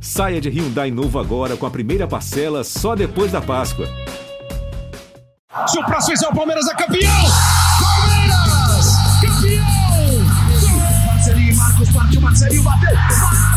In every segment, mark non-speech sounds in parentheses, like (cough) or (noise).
Saia de Hyundai novo agora com a primeira parcela só depois da Páscoa. Se o próximo é o Palmeiras é campeão! Palmeiras! Campeão! Marcelinho, Marcos partiu, Marcelinho bateu!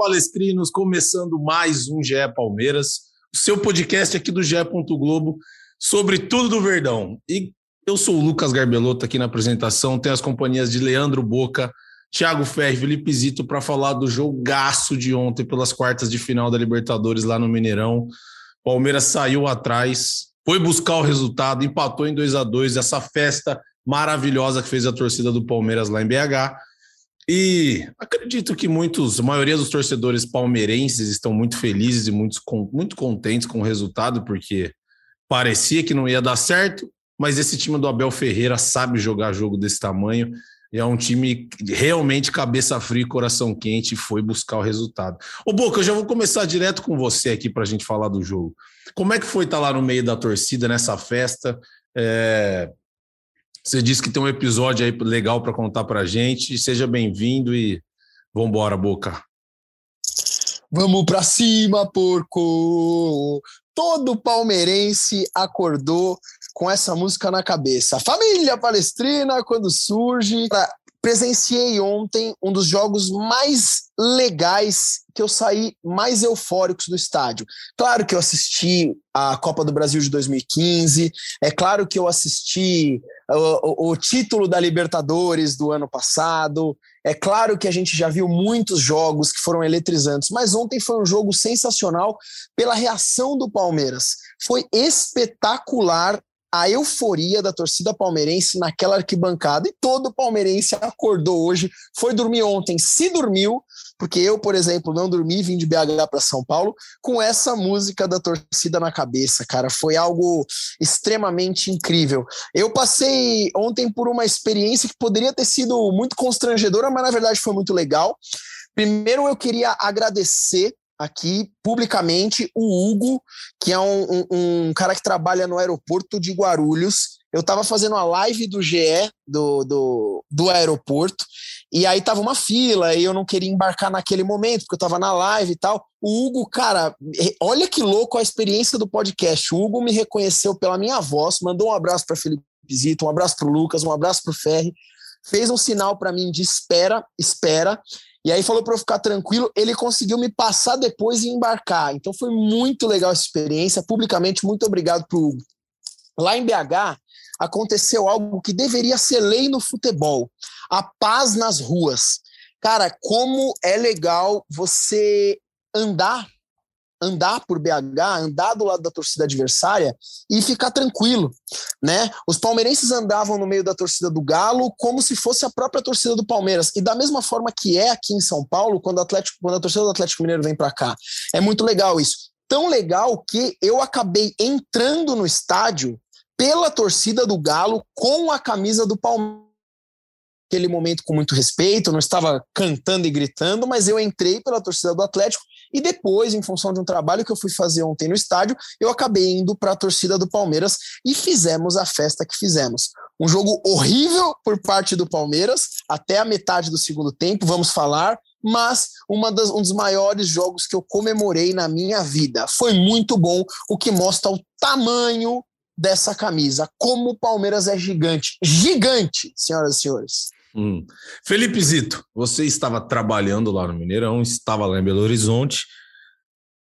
Palestrinos, começando mais um GE Palmeiras, o seu podcast aqui do GE. Globo sobre tudo do Verdão. E eu sou o Lucas Garbelotto aqui na apresentação, tenho as companhias de Leandro Boca, Thiago Ferri, Felipe Zito para falar do jogaço de ontem pelas quartas de final da Libertadores lá no Mineirão. Palmeiras saiu atrás, foi buscar o resultado, empatou em 2 a 2 essa festa maravilhosa que fez a torcida do Palmeiras lá em BH. E acredito que muitos, a maioria dos torcedores palmeirenses estão muito felizes e muito, muito contentes com o resultado, porque parecia que não ia dar certo, mas esse time do Abel Ferreira sabe jogar jogo desse tamanho. E é um time realmente cabeça fria e coração quente e foi buscar o resultado. Ô Boca, eu já vou começar direto com você aqui para a gente falar do jogo. Como é que foi estar tá lá no meio da torcida nessa festa? É, você disse que tem um episódio aí legal para contar para gente. Seja bem-vindo e vamos embora, Boca. Vamos para cima, porco! Todo palmeirense acordou com essa música na cabeça. Família Palestrina, quando surge. Presenciei ontem um dos jogos mais legais que eu saí mais eufóricos do estádio. Claro que eu assisti a Copa do Brasil de 2015, é claro que eu assisti o, o, o título da Libertadores do ano passado, é claro que a gente já viu muitos jogos que foram eletrizantes, mas ontem foi um jogo sensacional pela reação do Palmeiras. Foi espetacular a euforia da torcida palmeirense naquela arquibancada e todo palmeirense acordou hoje, foi dormir ontem, se dormiu, porque eu, por exemplo, não dormi, vim de BH para São Paulo com essa música da torcida na cabeça, cara, foi algo extremamente incrível. Eu passei ontem por uma experiência que poderia ter sido muito constrangedora, mas na verdade foi muito legal. Primeiro eu queria agradecer aqui publicamente o Hugo, que é um, um, um, cara que trabalha no aeroporto de Guarulhos. Eu estava fazendo a live do GE do, do, do aeroporto, e aí tava uma fila, e eu não queria embarcar naquele momento, porque eu estava na live e tal. O Hugo, cara, olha que louco a experiência do podcast. O Hugo me reconheceu pela minha voz, mandou um abraço para Felipe Zito, um abraço para o Lucas, um abraço para o Ferri, fez um sinal para mim de espera, espera. E aí falou para eu ficar tranquilo, ele conseguiu me passar depois e embarcar. Então foi muito legal essa experiência. Publicamente, muito obrigado pro Hugo. Lá em BH, aconteceu algo que deveria ser lei no futebol: a paz nas ruas. Cara, como é legal você andar andar por BH, andar do lado da torcida adversária e ficar tranquilo, né? Os palmeirenses andavam no meio da torcida do Galo como se fosse a própria torcida do Palmeiras. E da mesma forma que é aqui em São Paulo, quando, Atlético, quando a torcida do Atlético Mineiro vem para cá. É muito legal isso. Tão legal que eu acabei entrando no estádio pela torcida do Galo com a camisa do Palmeiras aquele momento com muito respeito, não estava cantando e gritando, mas eu entrei pela torcida do Atlético e depois, em função de um trabalho que eu fui fazer ontem no estádio, eu acabei indo para a torcida do Palmeiras e fizemos a festa que fizemos. Um jogo horrível por parte do Palmeiras, até a metade do segundo tempo, vamos falar, mas das, um dos maiores jogos que eu comemorei na minha vida. Foi muito bom, o que mostra o tamanho dessa camisa, como o Palmeiras é gigante. Gigante, senhoras e senhores. Hum. Felipe Zito, você estava trabalhando lá no Mineirão, estava lá em Belo Horizonte.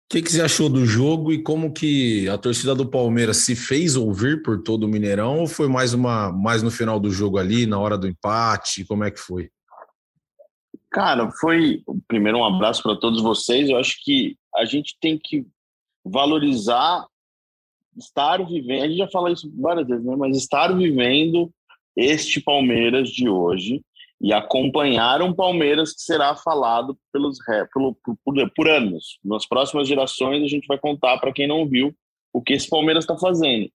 O que, que, você achou do jogo e como que a torcida do Palmeiras se fez ouvir por todo o Mineirão ou foi mais uma mais no final do jogo ali, na hora do empate? Como é que foi? Cara, foi primeiro um abraço para todos vocês. Eu acho que a gente tem que valorizar estar vivendo, a gente já fala isso várias vezes, né? Mas estar vivendo este Palmeiras de hoje e acompanhar um Palmeiras que será falado pelos pelo, por, por anos. Nas próximas gerações a gente vai contar para quem não viu o que esse Palmeiras está fazendo.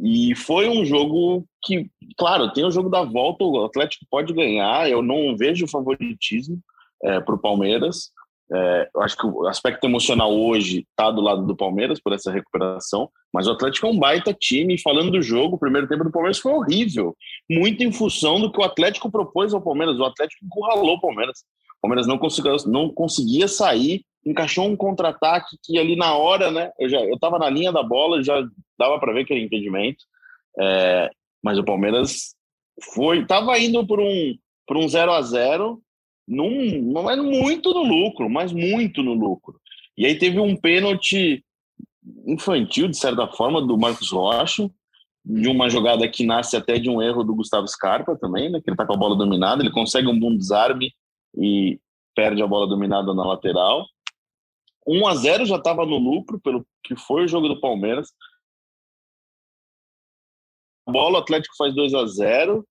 E foi um jogo que, claro, tem o jogo da volta, o Atlético pode ganhar, eu não vejo favoritismo é, para o Palmeiras. É, eu acho que o aspecto emocional hoje está do lado do Palmeiras por essa recuperação, mas o Atlético é um baita time. Falando do jogo, o primeiro tempo do Palmeiras foi horrível, muito em função do que o Atlético propôs ao Palmeiras. O Atlético encurralou o Palmeiras. O Palmeiras não conseguia, não conseguia sair, encaixou um contra-ataque que ali na hora, né? Eu eu estava na linha da bola, já dava para ver que era impedimento. É, mas o Palmeiras foi, estava indo por um por um 0 a 0 num, não é muito no lucro, mas muito no lucro. E aí teve um pênalti infantil, de certa forma, do Marcos Rocha, de uma jogada que nasce até de um erro do Gustavo Scarpa também, né, que ele tá com a bola dominada, ele consegue um bom desarme e perde a bola dominada na lateral. 1 a 0 já estava no lucro pelo que foi o jogo do Palmeiras. A bola, o Atlético faz 2 a 0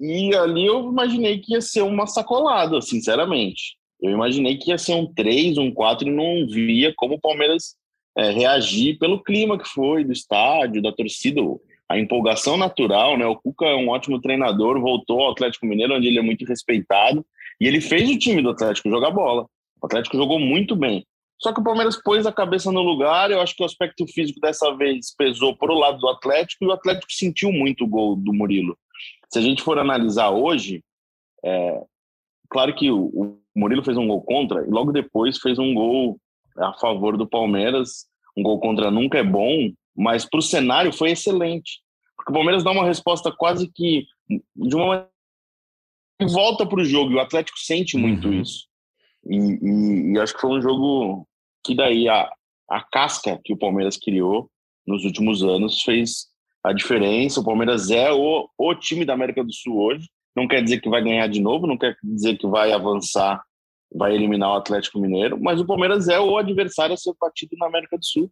e ali eu imaginei que ia ser uma sacolada, sinceramente. Eu imaginei que ia ser um 3, um 4 e não via como o Palmeiras é, reagir pelo clima que foi do estádio, da torcida, a empolgação natural, né? O Cuca é um ótimo treinador, voltou ao Atlético Mineiro, onde ele é muito respeitado, e ele fez o time do Atlético jogar bola. O Atlético jogou muito bem. Só que o Palmeiras pôs a cabeça no lugar, eu acho que o aspecto físico dessa vez pesou para o lado do Atlético, e o Atlético sentiu muito o gol do Murilo. Se a gente for analisar hoje, é, claro que o, o Murilo fez um gol contra e logo depois fez um gol a favor do Palmeiras. Um gol contra nunca é bom, mas para o cenário foi excelente. Porque o Palmeiras dá uma resposta quase que de uma volta para o jogo. E o Atlético sente muito uhum. isso. E, e, e, acho que foi um jogo que daí a, a casca que o Palmeiras criou nos últimos anos fez a diferença. O Palmeiras é o, o time da América do Sul hoje. Não quer dizer que vai ganhar de novo, não quer dizer que vai avançar, vai eliminar o Atlético Mineiro, mas o Palmeiras é o adversário a ser batido na América do Sul,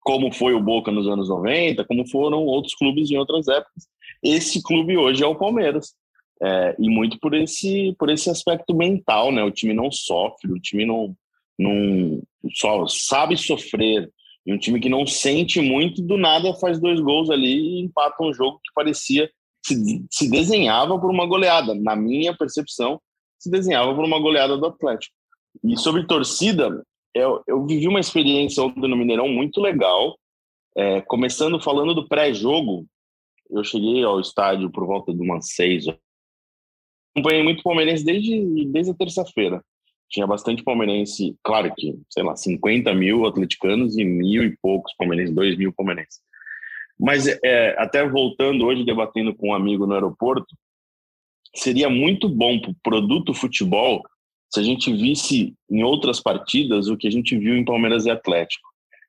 como foi o Boca nos anos 90, como foram outros clubes em outras épocas. Esse clube hoje é o Palmeiras. É, e muito por esse por esse aspecto mental, né? O time não sofre, o time não não só sabe sofrer, e um time que não sente muito, do nada faz dois gols ali e empata um jogo que parecia se, se desenhava por uma goleada. Na minha percepção, se desenhava por uma goleada do Atlético. E sobre torcida, eu, eu vivi uma experiência ontem no Mineirão muito legal. É, começando falando do pré-jogo, eu cheguei ao estádio por volta de umas seis. Acompanhei muito palmeirense desde, desde a terça-feira tinha bastante palmeirense, claro que, sei lá, 50 mil atleticanos e mil e poucos palmeirenses, dois mil palmeirenses. Mas é, até voltando hoje, debatendo com um amigo no aeroporto, seria muito bom para o produto futebol se a gente visse em outras partidas o que a gente viu em Palmeiras e Atlético.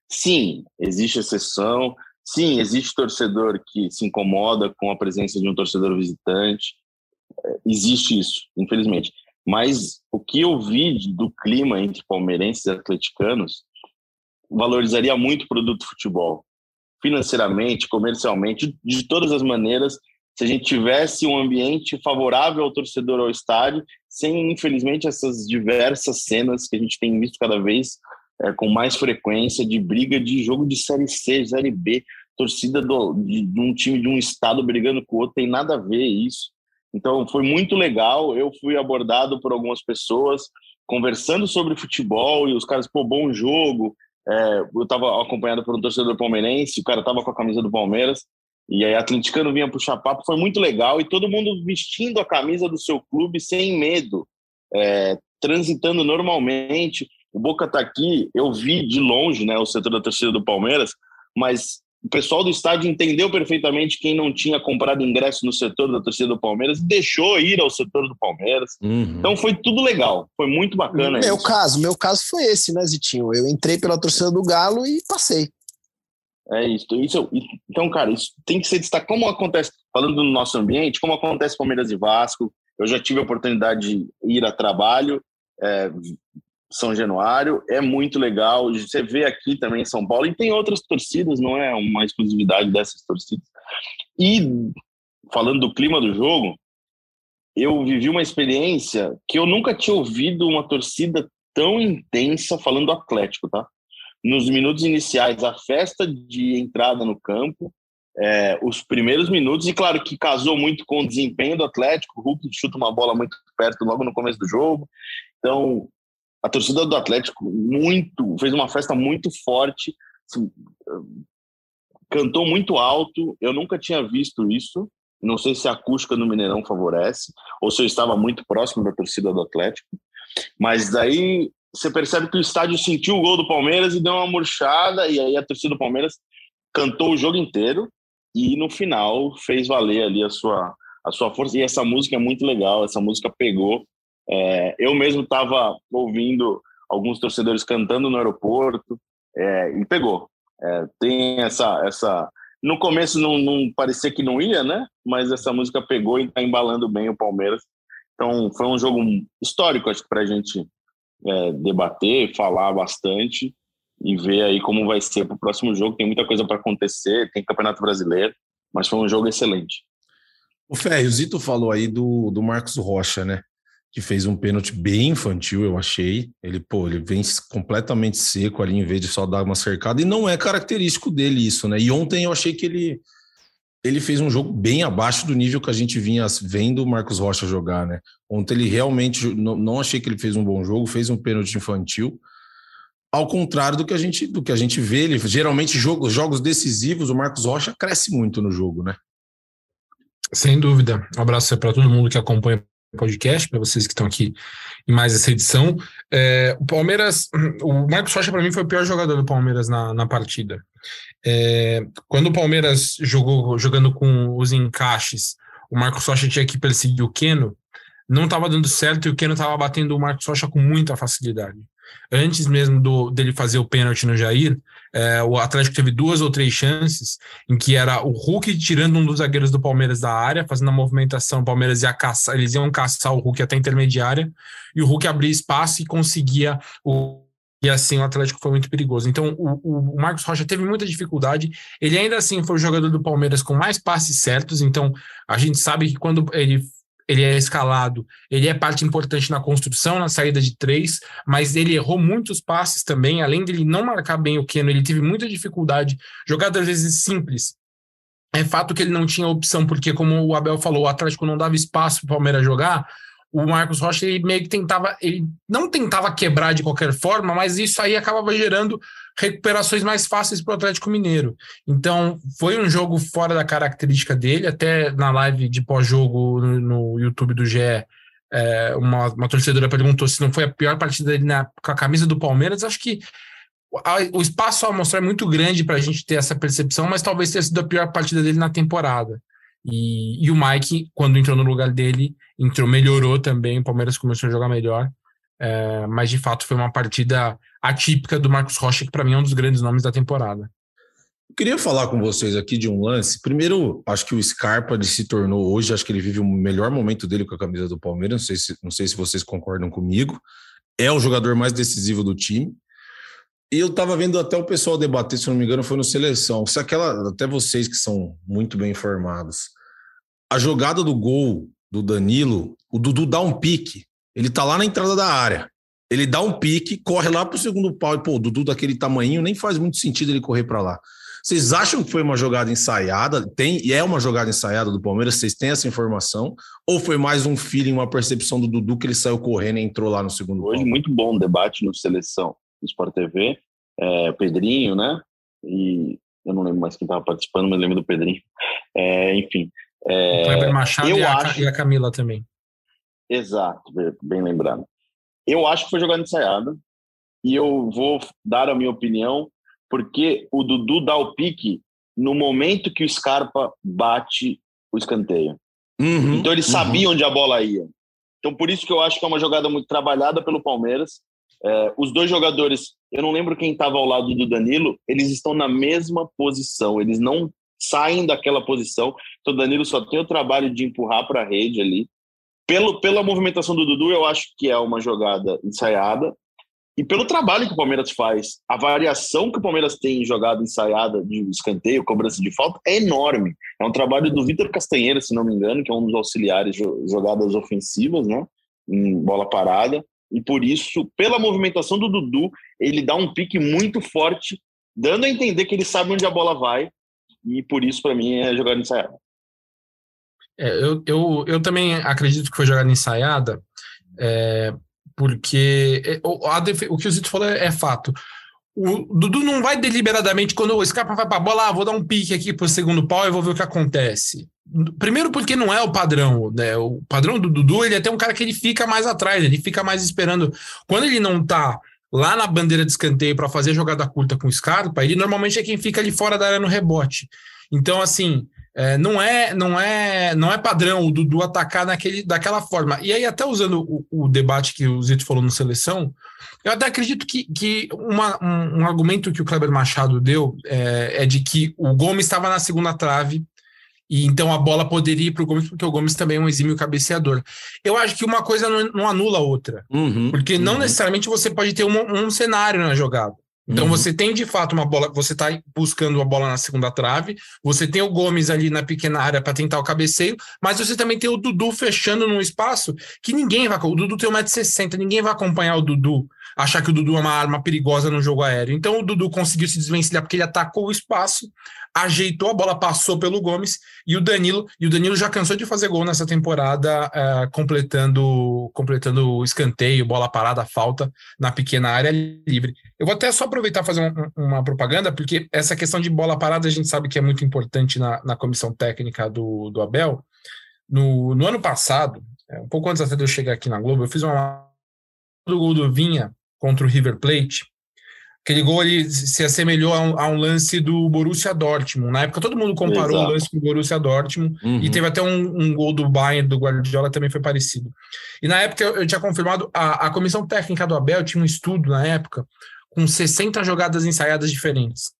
Sim, existe exceção, sim, existe torcedor que se incomoda com a presença de um torcedor visitante, é, existe isso, infelizmente. Mas o que eu vi do clima entre palmeirenses e atleticanos valorizaria muito o produto futebol. Financeiramente, comercialmente, de todas as maneiras, se a gente tivesse um ambiente favorável ao torcedor ao estádio, sem, infelizmente, essas diversas cenas que a gente tem visto cada vez é, com mais frequência de briga de jogo de Série C, Série B, torcida do, de, de um time de um estado brigando com o outro, tem nada a ver isso. Então foi muito legal. Eu fui abordado por algumas pessoas conversando sobre futebol e os caras, pô, bom jogo. É, eu estava acompanhado por um torcedor palmeirense, o cara estava com a camisa do Palmeiras. E aí, atleticano vinha puxar papo, foi muito legal. E todo mundo vestindo a camisa do seu clube sem medo, é, transitando normalmente. O Boca está aqui, eu vi de longe né, o setor da torcida do Palmeiras, mas o pessoal do estádio entendeu perfeitamente quem não tinha comprado ingresso no setor da torcida do Palmeiras e deixou ir ao setor do Palmeiras. Uhum. Então foi tudo legal, foi muito bacana. Meu isso. caso, meu caso foi esse, né, Zitinho? Eu entrei pela torcida do Galo e passei. É isso, isso. Então, cara, isso tem que ser destacado. Como acontece, falando do nosso ambiente, como acontece Palmeiras e Vasco, eu já tive a oportunidade de ir a trabalho, é, São Januário, é muito legal. Você vê aqui também em São Paulo, e tem outras torcidas, não é uma exclusividade dessas torcidas. E falando do clima do jogo, eu vivi uma experiência que eu nunca tinha ouvido uma torcida tão intensa falando do Atlético, tá? Nos minutos iniciais, a festa de entrada no campo, é, os primeiros minutos, e claro que casou muito com o desempenho do Atlético, o Hulk chuta uma bola muito perto logo no começo do jogo, então a torcida do Atlético muito fez uma festa muito forte, assim, cantou muito alto, eu nunca tinha visto isso, não sei se a acústica no Mineirão favorece, ou se eu estava muito próximo da torcida do Atlético, mas daí você percebe que o estádio sentiu o gol do Palmeiras e deu uma murchada, e aí a torcida do Palmeiras cantou o jogo inteiro, e no final fez valer ali a sua, a sua força. E essa música é muito legal, essa música pegou. É, eu mesmo estava ouvindo alguns torcedores cantando no aeroporto é, e pegou. É, tem essa, essa. No começo não, não parecia que não ia, né? Mas essa música pegou e está embalando bem o Palmeiras. Então foi um jogo histórico, acho que para a gente é, debater, falar bastante e ver aí como vai ser para o próximo jogo. Tem muita coisa para acontecer, tem Campeonato Brasileiro, mas foi um jogo excelente. O Ferro, o Zito falou aí do, do Marcos Rocha, né? Que fez um pênalti bem infantil, eu achei. Ele, pô, ele vem completamente seco ali, em vez de só dar uma cercada, e não é característico dele isso, né? E ontem eu achei que ele, ele fez um jogo bem abaixo do nível que a gente vinha vendo o Marcos Rocha jogar, né? Ontem ele realmente, não, achei que ele fez um bom jogo, fez um pênalti infantil, ao contrário do que a gente, do que a gente vê, ele geralmente jogos, jogos decisivos, o Marcos Rocha cresce muito no jogo, né? Sem dúvida. Um abraço para todo mundo que acompanha podcast, para vocês que estão aqui em mais essa edição. É, o Palmeiras, o Marcos Rocha para mim foi o pior jogador do Palmeiras na, na partida. É, quando o Palmeiras jogou jogando com os encaixes, o Marcos Rocha tinha que perseguir o Keno, não estava dando certo e o Keno estava batendo o Marcos Rocha com muita facilidade antes mesmo do, dele fazer o pênalti no Jair, é, o Atlético teve duas ou três chances em que era o Hulk tirando um dos zagueiros do Palmeiras da área, fazendo a movimentação, o Palmeiras ia caçar, eles iam caçar o Hulk até a intermediária, e o Hulk abria espaço e conseguia o e assim o Atlético foi muito perigoso. Então o, o, Marcos Rocha teve muita dificuldade. Ele ainda assim foi o jogador do Palmeiras com mais passes certos. Então a gente sabe que quando ele ele é escalado, ele é parte importante na construção, na saída de três, mas ele errou muitos passes também, além dele não marcar bem o Keno, ele teve muita dificuldade, jogada às vezes simples. É fato que ele não tinha opção, porque como o Abel falou, o Atlético não dava espaço para o Palmeiras jogar, o Marcos Rocha ele meio que tentava, ele não tentava quebrar de qualquer forma, mas isso aí acabava gerando recuperações mais fáceis para o Atlético Mineiro. Então, foi um jogo fora da característica dele, até na live de pós-jogo no, YouTube do GE, é, uma, uma, torcedora perguntou se não foi a pior partida dele na, com a camisa do Palmeiras. Acho que a, o espaço a mostrar é muito grande para a gente ter essa percepção, mas talvez tenha sido a pior partida dele na temporada. E, e o Mike, quando entrou no lugar dele, entrou, melhorou também, o Palmeiras começou a jogar melhor. É, mas de fato foi uma partida atípica do Marcos Rocha, que para mim é um dos grandes nomes da temporada. Eu queria falar com vocês aqui de um lance. Primeiro, acho que o Scarpa se tornou hoje, acho que ele vive o melhor momento dele com a camisa do Palmeiras. Não sei se, não sei se vocês concordam comigo. É o jogador mais decisivo do time. E eu estava vendo até o pessoal debater, se não me engano, foi no seleção. Se aquela, até vocês que são muito bem informados, a jogada do gol do Danilo, o Dudu dá um pique. Ele tá lá na entrada da área. Ele dá um pique, corre lá pro segundo pau e, pô, o Dudu daquele tamanho nem faz muito sentido ele correr para lá. Vocês acham que foi uma jogada ensaiada? Tem e é uma jogada ensaiada do Palmeiras? Vocês têm essa informação? Ou foi mais um feeling, uma percepção do Dudu que ele saiu correndo e entrou lá no segundo Hoje, pau? muito bom o debate no Seleção, no Sport TV. É, Pedrinho, né? E eu não lembro mais quem estava participando, mas lembro do Pedrinho. É, enfim. É, o Kleber Machado e a, acho... e a Camila também. Exato, bem lembrado. Eu acho que foi jogada ensaiada e eu vou dar a minha opinião porque o Dudu dá o pique no momento que o Scarpa bate o escanteio. Uhum, então ele sabia uhum. onde a bola ia. Então por isso que eu acho que é uma jogada muito trabalhada pelo Palmeiras. É, os dois jogadores, eu não lembro quem estava ao lado do Danilo, eles estão na mesma posição, eles não saem daquela posição. Então o Danilo só tem o trabalho de empurrar para a rede ali. Pelo, pela movimentação do Dudu, eu acho que é uma jogada ensaiada. e pelo trabalho que o Palmeiras faz. A variação que o Palmeiras tem em jogada ensaiada de escanteio, cobrança de falta, é enorme. É um trabalho do Vitor Castanheira, se não me engano, que é um dos auxiliares jogadas ofensivas, né? Em bola parada. E por isso, pela movimentação do Dudu, ele dá um pique muito forte, dando a entender que ele sabe onde a bola vai. E por isso, para mim, é jogada ensaiada. É, eu, eu, eu também acredito que foi jogada ensaiada, é, porque é, o, que o Zito falou é, é, fato. O Dudu não vai deliberadamente, quando o Scarpa vai para a bola, ah, vou dar um pique aqui para o segundo pau e vou ver o que acontece. Primeiro porque não é o padrão, né? O padrão do Dudu, ele é até um cara que ele fica mais atrás, ele fica mais esperando. Quando ele não tá lá na bandeira de escanteio para fazer jogada curta com o Scarpa, ele normalmente é quem fica ali fora da área no rebote. Então, assim, é, não é não é não é padrão o Dudu atacar naquele, daquela forma. E aí, até usando o, o debate que o Zito falou no Seleção, eu até acredito que, que uma, um, um, argumento que o Kleber Machado deu é, é de que o Gomes estava na segunda trave e então a bola poderia ir para o Gomes, porque o Gomes também é um exímio cabeceador. Eu acho que uma coisa não, não anula a outra. Uhum, porque uhum. não necessariamente você pode ter um, um cenário na jogada. Então uhum. você tem de fato uma bola, você está buscando a bola na segunda trave, você tem o Gomes ali na pequena área para tentar o cabeceio, mas você também tem o Dudu fechando num espaço que ninguém vai. O Dudu tem 1,60m, ninguém vai acompanhar o Dudu, achar que o Dudu é uma arma perigosa no jogo aéreo. Então o Dudu conseguiu se desvencilhar porque ele atacou o espaço, ajeitou a bola, passou pelo Gomes e o Danilo. E o Danilo já cansou de fazer gol nessa temporada, é, completando completando o escanteio, bola parada, falta na pequena área livre. Eu vou até só aproveitar fazer um, uma propaganda, porque essa questão de bola parada a gente sabe que é muito importante na, na comissão técnica do, do Abel. No, no ano passado, é, um pouco antes até de eu chegar aqui na Globo, eu fiz uma do gol do Vinha contra o River Plate Aquele gol ele se assemelhou a um, a um, lance do Borussia Dortmund. Na época todo mundo comparou Exato. o lance com o Borussia Dortmund uhum. e teve até um, um, gol do Bayern do Guardiola também foi parecido. E na época eu, tinha confirmado a, a comissão técnica do Abel tinha um estudo na época com 60 jogadas ensaiadas diferentes.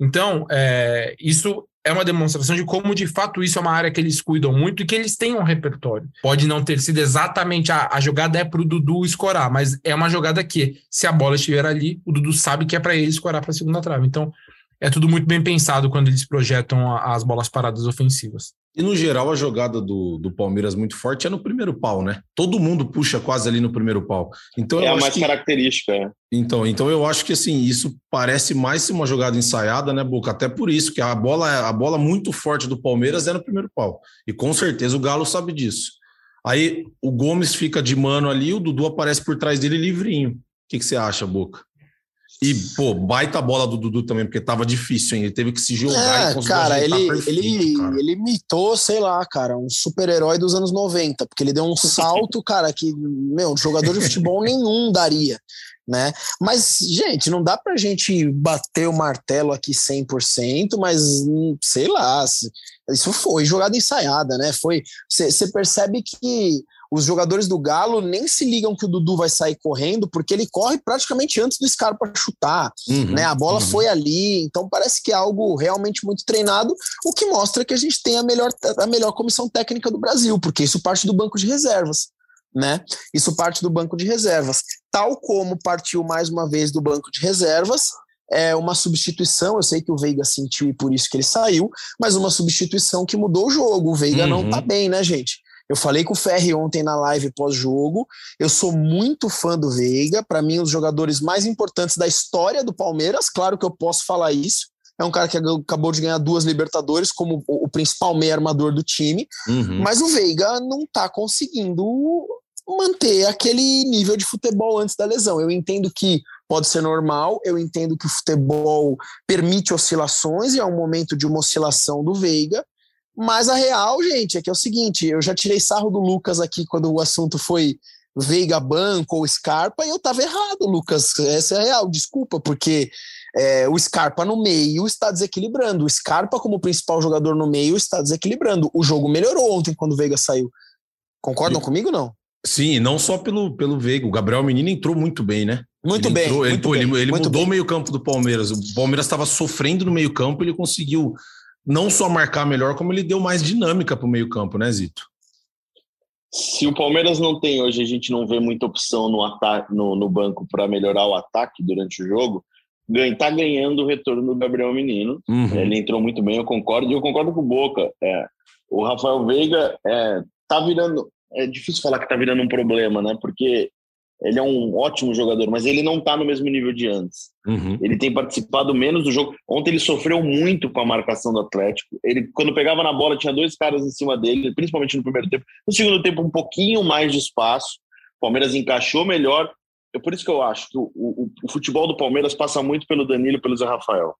Então, é, isso é uma demonstração de como, de fato, isso é uma área que eles cuidam muito e que eles têm um repertório. Pode não ter sido exatamente a, a jogada é para o Dudu escorar, mas é uma jogada que, se a bola estiver ali, o Dudu sabe que é para ele escorar para a segunda trave. Então, é tudo muito bem pensado quando eles projetam as bolas paradas ofensivas. E no geral, a jogada do, do Palmeiras muito forte é no primeiro pau, né? Todo mundo puxa quase ali no primeiro pau. Então, é a mais que... característica. É. Então, então eu acho que assim, isso parece mais uma jogada ensaiada, né, Boca? Até por isso, que a bola, a bola muito forte do Palmeiras é no primeiro pau. E com certeza o Galo sabe disso. Aí o Gomes fica de mano ali, o Dudu aparece por trás dele livrinho. O que, que você acha, Boca? E, pô, baita bola do Dudu também, porque tava difícil, hein? Ele teve que se jogar é, e cara, ele, perfeito, ele, cara. ele imitou, sei lá, cara, um super-herói dos anos 90, porque ele deu um salto, (laughs) cara, que, meu, jogador de futebol nenhum daria, né? Mas, gente, não dá pra gente bater o martelo aqui 100%, mas, sei lá, isso foi jogada ensaiada, né? Foi, você percebe que os jogadores do Galo nem se ligam que o Dudu vai sair correndo, porque ele corre praticamente antes do Scarpa chutar, uhum, né? A bola uhum. foi ali, então parece que é algo realmente muito treinado, o que mostra que a gente tem a melhor, a melhor comissão técnica do Brasil, porque isso parte do banco de reservas. Né? Isso parte do banco de reservas, tal como partiu mais uma vez do banco de reservas, é uma substituição. Eu sei que o Veiga sentiu e por isso que ele saiu, mas uma substituição que mudou o jogo. O Veiga uhum. não tá bem, né, gente? Eu falei com o Ferri ontem na live pós-jogo. Eu sou muito fã do Veiga. Para mim, um dos jogadores mais importantes da história do Palmeiras. Claro que eu posso falar isso. É um cara que acabou de ganhar duas Libertadores como o principal meio armador do time. Uhum. Mas o Veiga não está conseguindo manter aquele nível de futebol antes da lesão. Eu entendo que pode ser normal, eu entendo que o futebol permite oscilações e é um momento de uma oscilação do Veiga, mas a real, gente, é que é o seguinte: eu já tirei sarro do Lucas aqui quando o assunto foi Veiga Banco ou Scarpa, e eu tava errado, Lucas. Essa é a real, desculpa, porque é, o Scarpa no meio está desequilibrando. O Scarpa, como principal jogador no meio, está desequilibrando. O jogo melhorou ontem quando o Veiga saiu. Concordam e, comigo não? Sim, não só pelo, pelo Veiga. O Gabriel Menino entrou muito bem, né? Muito ele bem. Entrou, muito ele, bem, ele, ele mudou o meio-campo do Palmeiras. O Palmeiras estava sofrendo no meio-campo, ele conseguiu não só marcar melhor, como ele deu mais dinâmica para o meio-campo, né, Zito? Se o Palmeiras não tem hoje, a gente não vê muita opção no, ataque, no, no banco para melhorar o ataque durante o jogo. Está ganhando o retorno do Gabriel Menino. Uhum. Ele entrou muito bem, eu concordo. E eu concordo com o Boca. É, o Rafael Veiga é, tá virando. É difícil falar que tá virando um problema, né? Porque ele é um ótimo jogador, mas ele não tá no mesmo nível de antes. Uhum. Ele tem participado menos do jogo. Ontem ele sofreu muito com a marcação do Atlético. Ele, quando pegava na bola, tinha dois caras em cima dele, principalmente no primeiro tempo. No segundo tempo, um pouquinho mais de espaço. O Palmeiras encaixou melhor. É por isso que eu acho que o, o, o futebol do Palmeiras passa muito pelo Danilo e pelo Zé Rafael.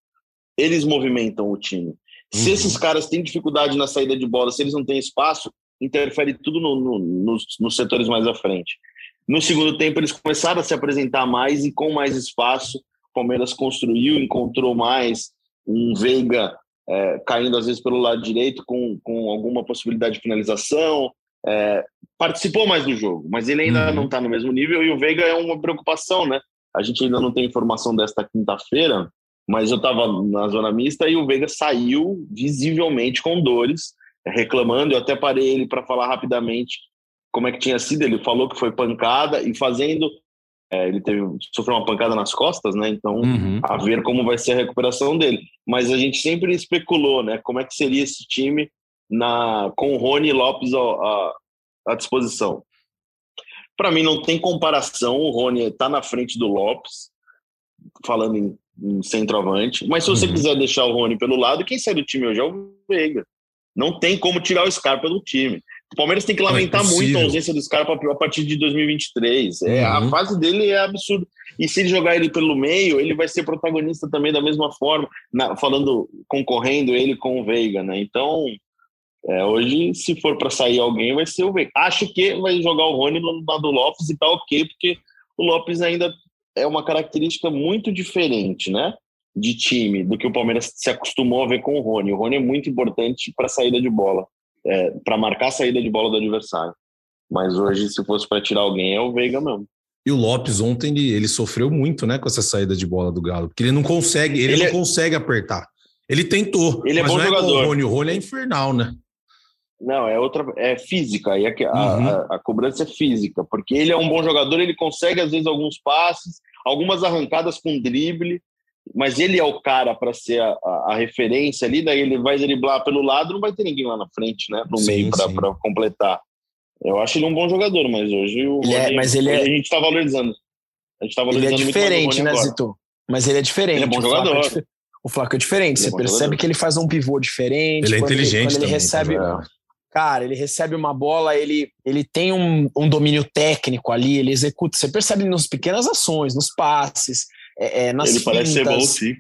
Eles movimentam o time. Se Uhum. esses caras têm dificuldade na saída de bola, se eles não têm espaço, interfere tudo no- no- nos, nos setores mais à frente. No segundo tempo, eles começaram a se apresentar mais e com mais espaço. O Palmeiras construiu, encontrou mais um Veiga é, caindo às vezes pelo lado direito com, com alguma possibilidade de finalização. É, participou mais do jogo, mas ele ainda Uhum. não está no mesmo nível e o Veiga é uma preocupação, né? A gente ainda não tem informação desta quinta-feira, mas eu estava na zona mista e o Veiga saiu visivelmente com dores, reclamando. Eu até parei ele para falar rapidamente como é que tinha sido. Ele falou que foi pancada e fazendo. é, ele teve, sofreu uma pancada nas costas, né? Então, Uhum. a ver como vai ser a recuperação dele. Mas a gente sempre especulou, né? Como é que seria esse time na, com o Rony Lopes à, à disposição. Para mim, não tem comparação. O Rony está na frente do Lopes, falando em, em centroavante. Mas se você Uhum. quiser deixar o Rony pelo lado, quem sai do time hoje é o Veiga. Não tem como tirar o Scarpa do time. O Palmeiras tem que é lamentar muito possível. a ausência do Scarpa a partir de 2023. É, A Uhum. fase dele é absurda. E se ele jogar ele pelo meio, ele vai ser protagonista também da mesma forma, na- falando, concorrendo ele com o Veiga, né? Então, é, hoje, se for para sair alguém, vai ser o Veiga. Acho que vai jogar o Rony no lado do Lopes e tá ok, porque o Lopes ainda é uma característica muito diferente, né? De time, do que o Palmeiras se acostumou a ver com o Rony. O Rony é muito importante para a saída de bola, é, para marcar a saída de bola do adversário. Mas hoje, se fosse para tirar alguém, é o Veiga mesmo. E o Lopes ontem ele, ele sofreu muito, né, com essa saída de bola do Galo, porque ele não consegue, ele, Ele não é- consegue apertar. Ele tentou, Ele é bom é jogador. igual o Rony, o Rony é infernal, né? Não, é outra, é física. Aí a, a- Uhum. a- a cobrança é física, porque ele é um bom jogador, ele consegue às vezes alguns passes, algumas arrancadas com drible, mas ele é o cara para ser a, a- a referência ali. Daí ele vai driblar pelo lado, não vai ter ninguém lá na frente, né? No Sim, meio para completar. Eu acho ele um bom jogador, mas hoje o Ele é- mas ele é- a gente está valorizando. A gente está Ele valorizando é muito mais o diferente, né, agora. Zito? Mas ele é diferente. Ele é bom O Flaco jogador. O Flaco é diferente. Ele é Você bom percebe jogador. que ele faz um pivô diferente. Ele é inteligente quando ele também, recebe, tá? Cara, ele recebe uma bola, ele, ele tem um, um domínio técnico ali, ele executa. Você percebe nas pequenas ações, nos passes, é, é, nas Ele parece ser bom, sim.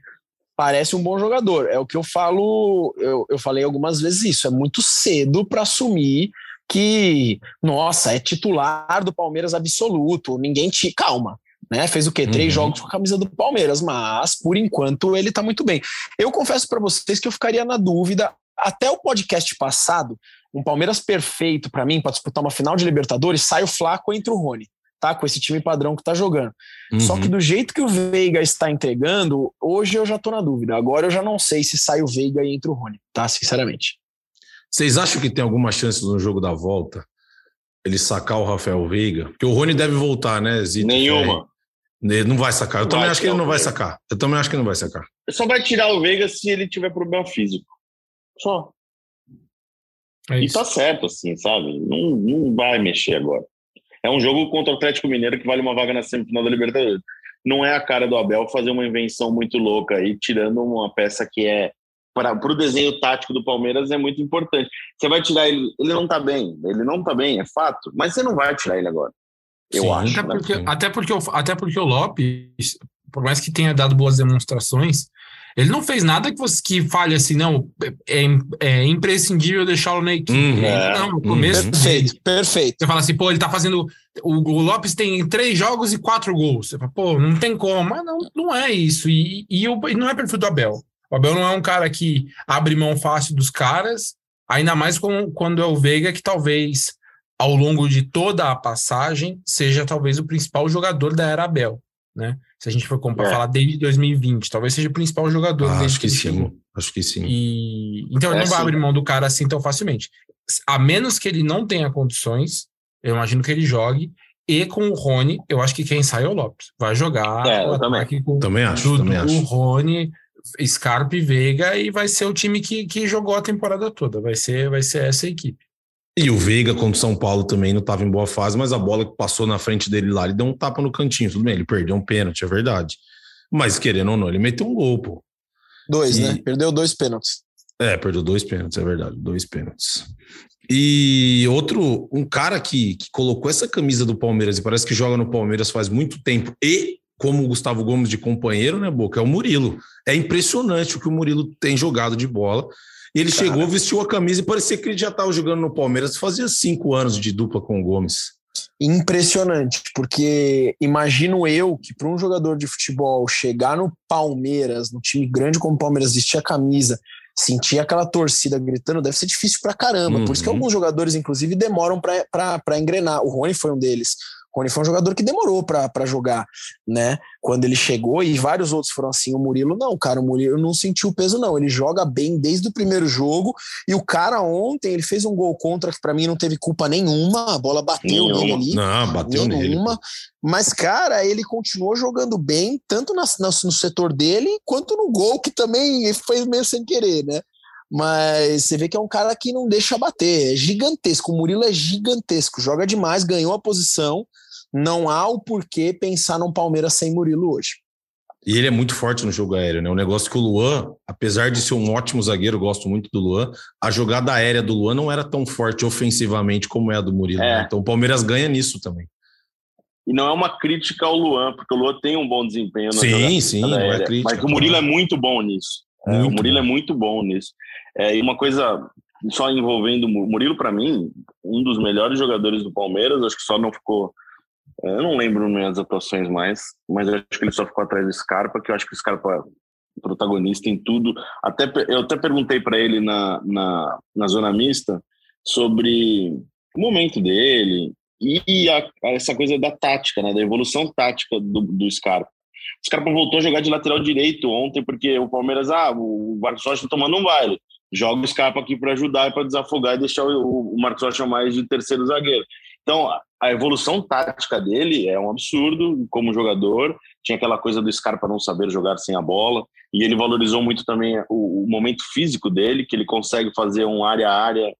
Parece um bom jogador. É o que eu falo, eu, eu falei algumas vezes isso. É muito cedo para assumir que, nossa, é titular do Palmeiras absoluto. Ninguém te. Calma. Né? Fez o quê? Três Uhum. jogos com a camisa do Palmeiras, mas por enquanto ele tá muito bem. Eu confesso para vocês que eu ficaria na dúvida. Até o podcast passado, um Palmeiras perfeito para mim, para disputar uma final de Libertadores, sai o Flaco entre o Rony, tá? Com esse time padrão que tá jogando. Só Uhum. que do jeito que o Veiga está entregando, hoje eu já tô na dúvida. Agora eu já não sei se sai o Veiga e entra o Rony, tá? Sinceramente. Vocês acham que tem alguma chance no jogo da volta ele sacar o Rafael Veiga? Porque o Rony deve voltar, né, Zito? Nenhuma. Ele não vai sacar. Eu Não também vai acho que ele não vai sacar. Eu também acho que ele não vai sacar. Só vai tirar o Veiga se ele tiver problema físico. Só. É E tá certo, assim, sabe? Não, não vai mexer agora. É um jogo contra o Atlético Mineiro que vale uma vaga na semifinal da Libertadores. Não é a cara do Abel fazer uma invenção muito louca aí, tirando uma peça que é. Para o desenho tático do Palmeiras é muito importante. Você vai tirar ele, ele não tá bem, ele não tá bem, é fato, mas você não vai tirar ele agora. Eu Sim, acho. Até né? porque, Sim. até, porque, o- até porque o Lopes, por mais que tenha dado boas demonstrações, ele não fez nada que, você, que fale assim, não, é, é imprescindível deixá-lo na equipe. Uhum. É. Não, no começo Uhum. Perfeito, perfeito. você fala assim, pô, ele tá fazendo. O, o Lopes tem três jogos e quatro gols. Você fala, pô, não tem como. Mas não, não é isso. E, e, o- e não é perfil do Abel. O Abel não é um cara que abre mão fácil dos caras, ainda mais com, quando é o Veiga, que talvez ao longo de toda a passagem seja talvez o principal jogador da era Abel. Né? Se a gente for comparar, É. falar desde 2020, talvez seja o principal jogador Ah, desde acho que ele sim. chegou. Acho que sim. E, então ele É, não vai sim. abrir mão do cara assim tão facilmente. A menos que ele não tenha condições Eu imagino que ele jogue. E com o Rony, eu acho que quem sai é o Lopes. Vai jogar É, eu o também. com Também acho, Dudu, também acho. Rony, Scarpa e Veiga e vai ser o time que, que jogou a temporada toda. Vai ser, vai ser essa equipe. E o Veiga contra o São Paulo também não estava em boa fase, mas a bola que passou na frente dele lá, ele deu um tapa no cantinho. Tudo bem, ele perdeu um pênalti, é verdade. Mas querendo ou não, ele meteu um gol, pô. Dois, E- né? Perdeu dois pênaltis. É, perdeu dois pênaltis, é verdade, dois pênaltis. E outro, um cara que, que colocou essa camisa do Palmeiras e parece que joga no Palmeiras faz muito tempo e como o Gustavo Gomes de companheiro, né, Boca? É o Murilo. É impressionante o que o Murilo tem jogado de bola. Ele chegou, vestiu a camisa e parecia que ele já estava jogando no Palmeiras fazia cinco anos de dupla com o Gomes. Impressionante, porque imagino eu que para um jogador de futebol chegar no Palmeiras, no time grande como o Palmeiras, vestir a camisa, sentir aquela torcida gritando, deve ser difícil pra caramba. Por isso que Uhum. alguns jogadores, inclusive, demoram pra engrenar. O Rony foi um deles. Rony foi um jogador que demorou pra pra jogar, né? Quando ele chegou, e vários outros foram assim. O Murilo, não, cara, o Murilo não sentiu o peso, não. Ele joga bem desde o primeiro jogo. E o cara ontem, ele fez um gol contra que pra mim não teve culpa nenhuma. A bola bateu Nenhuma. nele ali Não, bateu nele. nenhuma. Mas, cara, ele continuou jogando bem, tanto na- na- no setor dele, quanto no gol, que também foi meio sem querer, né? Mas você vê que é um cara que não deixa bater, é gigantesco. O Murilo é gigantesco, joga demais, ganhou a posição. Não há o porquê pensar num Palmeiras sem Murilo hoje. E ele é muito forte no jogo aéreo, né? Um negócio que o Luan, apesar de ser um ótimo zagueiro, eu gosto muito do Luan, a jogada aérea do Luan não era tão forte ofensivamente como é a do Murilo. É. né? Então o Palmeiras ganha nisso também. E não é uma crítica ao Luan, porque o Luan tem um bom desempenho na Sim, jogada sim, não é crítica, Mas o Murilo claro. é muito bom nisso. É, o Muito Murilo bom. é muito bom nisso. É, e uma coisa só envolvendo o Mu- Murilo, para mim, um dos melhores jogadores do Palmeiras, acho que só não ficou. É, Eu não lembro minhas atuações mais, mas acho que ele só ficou atrás do Scarpa, que eu acho que o Scarpa é protagonista em tudo. Até, eu até perguntei para ele na, na, na zona mista sobre o momento dele e a- essa coisa da tática, né, da evolução tática do, do Scarpa. O Scarpa voltou a jogar de lateral direito ontem, porque o Palmeiras, ah, o Marcos Rocha tá tomando um baile. Joga o Scarpa aqui para ajudar e para desafogar e deixar o, o Marcos Rocha mais de terceiro zagueiro. Então, a- evolução tática dele é um absurdo como jogador. Tinha aquela coisa do Scarpa não saber jogar sem a bola. E ele valorizou muito também o, o momento físico dele, que ele consegue fazer um área a área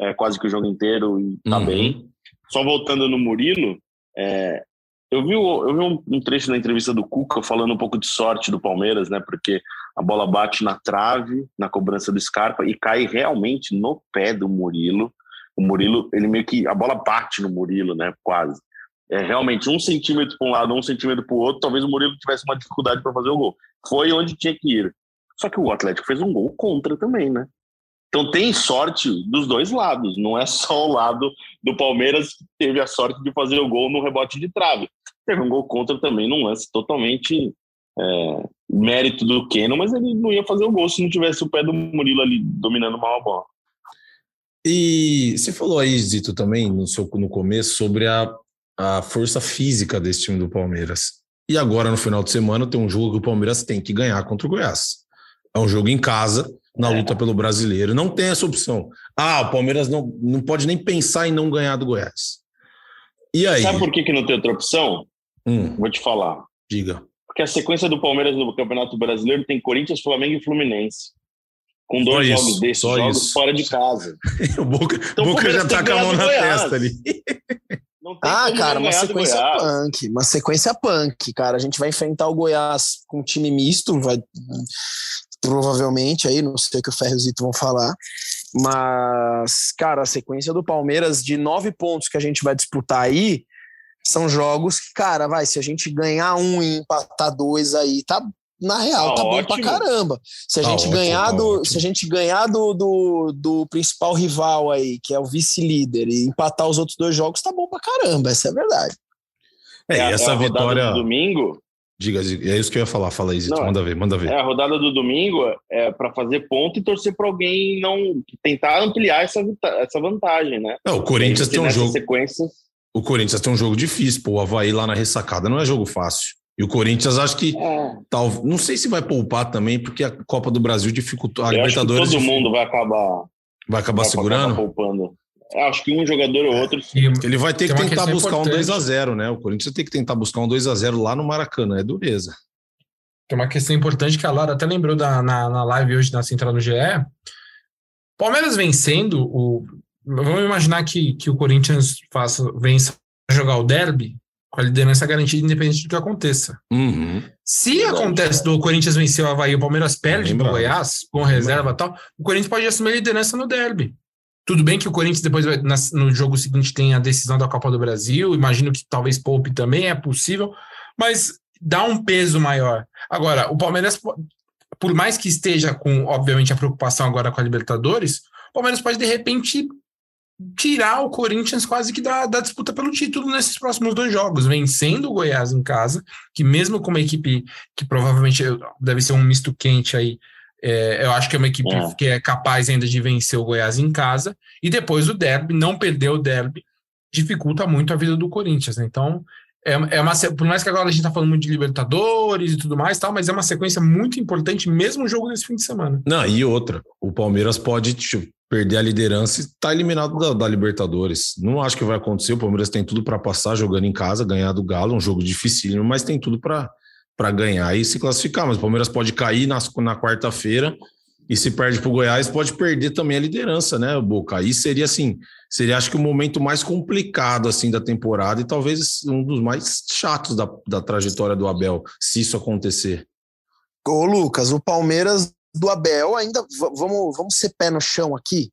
é, quase que o jogo inteiro e tá Uhum. bem. Só voltando no Murilo, é, eu vi, eu vi um, um trecho da entrevista do Cuca falando um pouco de sorte do Palmeiras, né? Porque a bola bate na trave, na cobrança do Scarpa e cai realmente no pé do Murilo. O Murilo, ele meio que. A bola bate no Murilo, né? Quase. É realmente um centímetro para um lado, um centímetro para o outro. Talvez o Murilo tivesse uma dificuldade para fazer o gol. Foi onde tinha que ir. Só que o Atlético fez um gol contra também, né? Então tem sorte dos dois lados, não é só o lado do Palmeiras que teve a sorte de fazer o gol no rebote de trave. Teve um gol contra também num lance totalmente é, mérito do Keno, mas ele não ia fazer o gol se não tivesse o pé do Murilo ali dominando mal a bola. E você falou aí, Zito, também no, seu, no começo, sobre a, a força física desse time do Palmeiras. E agora, no final de semana, tem um jogo que o Palmeiras tem que ganhar contra o Goiás. É um jogo em casa, na É. luta pelo brasileiro. Não tem essa opção. Ah, o Palmeiras não, não pode nem pensar em não ganhar do Goiás. E aí? Sabe por que, que não tem outra opção? Hum, Vou te falar. diga. Porque a sequência do Palmeiras no Campeonato Brasileiro tem Corinthians, Flamengo e Fluminense. Com Só dois isso, jogos desses, só jogos isso. fora de casa. (laughs) O Boca, Então, o Boca já tá com a mão na Goiás. testa ali. Não tem Ah, cara, uma sequência punk, uma sequência punk, cara. A gente vai enfrentar o Goiás com um time misto, vai provavelmente aí, não sei o que o Ferro e o Zito vão falar. Mas, cara, a sequência do Palmeiras de nove pontos que a gente vai disputar aí são jogos que, cara, vai, se a gente ganhar um e empatar dois aí, tá. Na real, Tá tá, bom pra caramba. Se a Tá gente ótimo, ganhar tá do, ótimo. se a gente ganhar do, do, do principal rival aí, que é o vice-líder, e empatar os outros dois jogos, tá bom pra caramba, essa é a verdade. É, e a- essa a rodada vitória. do domingo, Diga, é isso que eu ia falar. Fala aí, Zito. Não, manda ver, manda ver. é, a rodada do domingo é para fazer ponto e torcer para alguém não tentar ampliar essa, essa vantagem, né? Não, o Corinthians tem um jogo. sequência, O Corinthians tem um jogo difícil, pô. O Havaí lá na ressacada não é jogo fácil. E o Corinthians acho que é, tal, não sei se vai poupar também, porque a Copa do Brasil dificultou. A eu acho que Libertadores todo mundo vai acabar, vai acabar vai segurando. acabar poupando. acho que um jogador ou outro. E Ele vai ter que tentar buscar um importante. 2 a 0 né? O Corinthians tem que tentar buscar um 2 a 0 lá no Maracanã, é dureza. Tem uma questão importante que a Lara até lembrou da, na, na live hoje na Central no GE. Palmeiras vencendo, o, vamos imaginar que, que o Corinthians faça, vença jogar o derby com a liderança garantida, independente do que aconteça. Uhum. Se Verdade, acontece do Corinthians vencer o Havaí e o Palmeiras perde pro bravo. Goiás, com reserva e tal, o Corinthians pode assumir a liderança no derby. Tudo bem que o Corinthians depois vai- no jogo seguinte tem a decisão da Copa do Brasil, imagino que talvez poupe também, é possível, mas dá um peso maior. Agora, o Palmeiras, po- por mais que esteja com, obviamente, a preocupação agora com a Libertadores, o Palmeiras pode, de repente, tirar o Corinthians quase que da, da disputa pelo título nesses próximos dois jogos, vencendo o Goiás em casa, que mesmo com uma equipe que provavelmente deve ser um misto quente aí, é, eu acho que é uma equipe É. que é capaz ainda de vencer o Goiás em casa, e depois o derby, não perder o derby, dificulta muito a vida do Corinthians, né? Então, é, é uma, por mais que agora a gente tá falando muito de Libertadores e tudo mais, tal, mas é uma sequência muito importante, mesmo o jogo desse fim de semana. Não, e outra, o Palmeiras pode tipo, perder a liderança e estar eliminado da, da Libertadores. Não acho que vai acontecer. O Palmeiras tem tudo para passar jogando em casa, ganhar do Galo, um jogo dificílimo, mas tem tudo para para ganhar e se classificar. Mas o Palmeiras pode cair nas- na quarta-feira e se perde para o Goiás, pode perder também a liderança, né, Boca? Aí seria assim, seria acho que o momento mais complicado assim da temporada e talvez um dos mais chatos da, da trajetória do Abel, se isso acontecer. Ô, Lucas, o Palmeiras do Abel ainda. Vamos, vamos ser pé no chão aqui.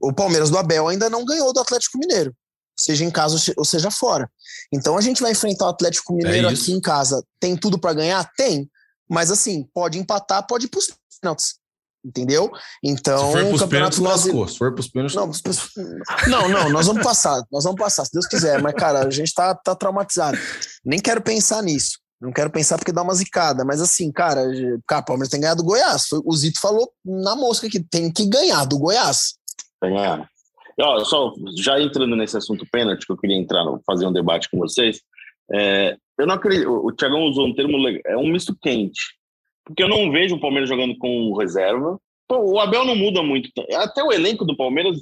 O Palmeiras do Abel ainda não ganhou do Atlético Mineiro, seja em casa ou se- ou seja fora. Então a gente vai enfrentar o Atlético Mineiro É aqui em casa. Tem tudo para ganhar? Tem. Mas assim, pode empatar, pode ir pros pênaltis. Entendeu? Então, se for para o os Campeonato pênaltis, Brasileiro. lascou. Se for para os pênaltis, Não, não, não, nós vamos passar, nós vamos passar, se Deus quiser. Mas, cara, a gente tá, tá traumatizado. Nem quero pensar nisso. Não quero pensar porque dá uma zicada. Mas assim, cara, cara, o Palmeiras tem ganhado do Goiás. O Zito falou na mosca que tem que ganhar do Goiás. É. E, ó, só já entrando nesse assunto pênalti, que eu queria entrar, fazer um debate com vocês. é, eu não acredito. O Thiagão usou um termo legal, é um misto quente. Porque eu não vejo o Palmeiras jogando com reserva. Pô, o Abel não muda muito. Até o elenco do Palmeiras,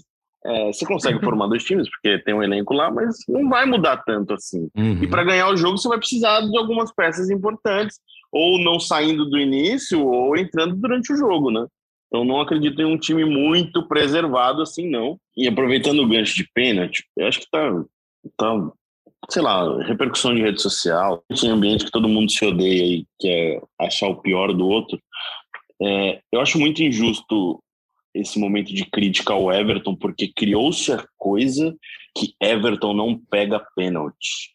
é, você consegue formar dois times, porque tem um elenco lá, mas não vai mudar tanto assim. Uhum. E para ganhar o jogo, você vai precisar de algumas peças importantes, ou não saindo do início, ou entrando durante o jogo, né? Então não acredito em um time muito preservado assim, não. E aproveitando o gancho de pênalti, eu acho que tá, tá sei lá, repercussão de rede social, esse ambiente que todo mundo se odeia e quer achar o pior do outro. É, eu acho muito injusto esse momento de crítica ao Everton, porque criou-se a coisa que Everton não pega pênalti.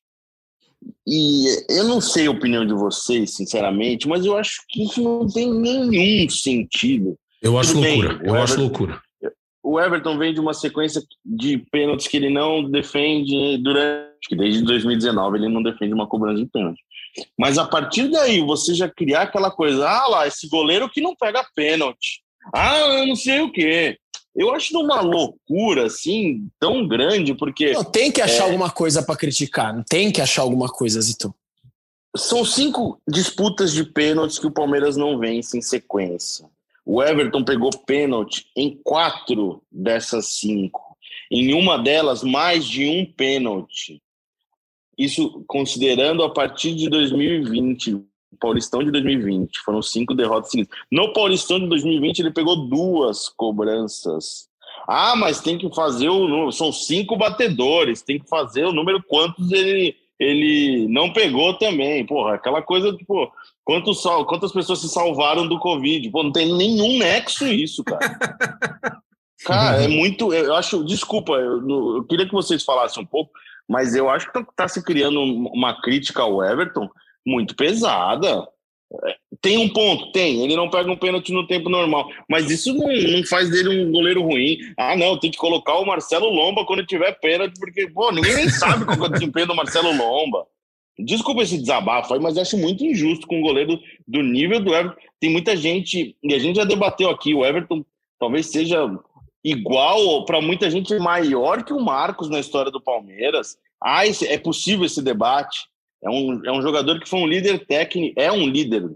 E eu não sei a opinião de vocês, sinceramente, mas eu acho que isso não tem nenhum sentido. Eu acho Tudo loucura. eu acho Everton- loucura. O Everton vem de uma sequência de pênaltis que ele não defende durante. acho que Desde 2019 ele não defende uma cobrança de pênalti. Mas a partir daí, você já criar aquela coisa, ah lá, esse goleiro que não pega pênalti. Ah, eu não sei o quê. Eu acho uma loucura, assim, tão grande, porque Não, tem que achar É. alguma coisa para criticar. Não tem que achar alguma coisa, Zito. são cinco disputas de pênaltis que o Palmeiras não vence em sequência. O Everton pegou pênalti em quatro dessas cinco. Em uma delas, mais de um pênalti. Isso considerando a partir de 2020, o Paulistão de 2020. Foram cinco derrotas seguidas. No Paulistão de 2020, ele pegou duas cobranças. Ah, mas tem que fazer o número. São cinco batedores, tem que fazer o número quantos ele, ele não pegou também. Porra, aquela coisa, tipo, quantos, sal- quantas pessoas se salvaram do Covid? Pô, não tem nenhum nexo isso, cara. (laughs) Cara, é muito. Eu acho. Desculpa, eu, eu queria que vocês falassem um pouco, mas eu acho que tá, tá se criando um- uma crítica ao Everton muito pesada. Tem um ponto, tem. Ele não pega um pênalti no tempo normal. Mas isso não, não faz dele um goleiro ruim. Ah, não, tem que colocar o Marcelo Lomba quando tiver pênalti, porque, pô, ninguém nem sabe qual é o desempenho do Marcelo Lomba. Desculpa esse desabafo aí, mas acho muito injusto com um goleiro do nível do Everton. Tem muita gente, e a gente já debateu aqui, o Everton talvez seja igual, para muita gente maior que o Marcos na história do Palmeiras. Ah, esse- é possível esse debate. É um, é um jogador que foi um líder técnico, é um líder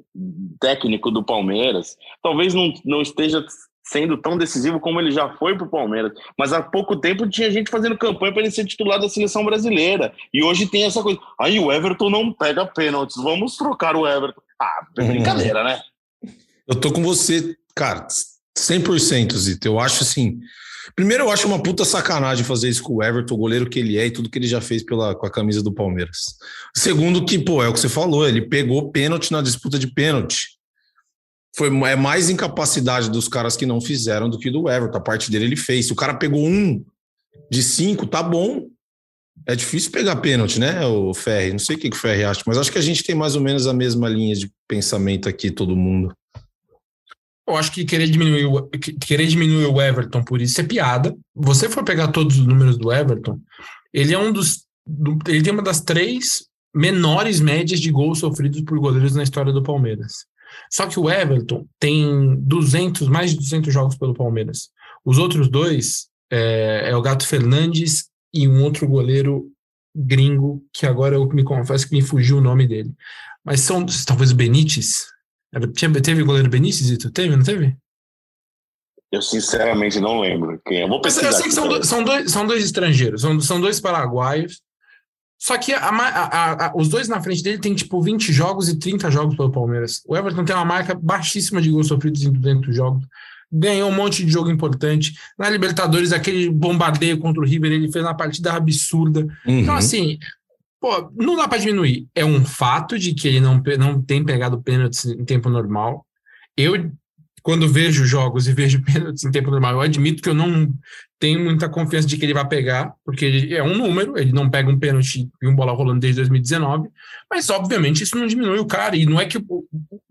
técnico do Palmeiras. Talvez não, não esteja sendo tão decisivo como ele já foi para o Palmeiras. Mas há pouco tempo tinha gente fazendo campanha para ele ser titular da seleção brasileira. E hoje tem essa coisa. Aí o Everton não pega pênaltis, vamos trocar o Everton. Ah, é brincadeira, né? Eu tô com você, cara, 100%, Zito. Eu acho assim. Primeiro, eu acho uma puta sacanagem fazer isso com o Everton, o goleiro que ele é e tudo que ele já fez pela, com a camisa do Palmeiras. Segundo, que, pô, é o que você falou, ele pegou pênalti na disputa de pênalti foi é mais incapacidade dos caras que não fizeram do que do Everton. A parte dele ele fez. Se o cara pegou um de cinco, tá bom. É difícil pegar pênalti, né, o Ferri? Não sei o que, que o Ferri acha, mas acho que a gente tem mais ou menos a mesma linha de pensamento aqui, todo mundo. Eu acho que querer diminuir, o, querer diminuir o Everton por isso é piada. Você for pegar todos os números do Everton, ele é um dos. Ele tem uma das três menores médias de gols sofridos por goleiros na história do Palmeiras. Só que o Everton tem 200, mais de 200 jogos pelo Palmeiras. Os outros dois é, é o Gato Fernandes e um outro goleiro gringo, que agora eu me confesso que me fugiu o nome dele. Mas são, talvez o Benítez. Teve o goleiro Benítez tu teve, não teve? Eu sinceramente não lembro quem. Eu vou pesquisar. Eu sei que são, dois, são, dois, são dois estrangeiros, são, são dois paraguaios só que a, a, a, os dois na frente dele tem tipo 20 jogos e 30 jogos pelo Palmeiras. O Everton tem uma marca baixíssima de gols sofridos dentro dos jogos. Ganhou um monte de jogo importante. Na Libertadores, aquele bombardeio contra o River, ele fez uma partida absurda. Uhum. Então, assim, pô, não dá para diminuir. É um fato de que ele não, não tem pegado pênaltis em tempo normal. Eu quando vejo jogos e vejo (laughs) pênaltis em tempo normal, eu admito que eu não tenho muita confiança de que ele vai pegar, porque ele é um número, ele não pega um pênalti e um bola rolando desde 2019, mas obviamente isso não diminui o cara, e não é que o,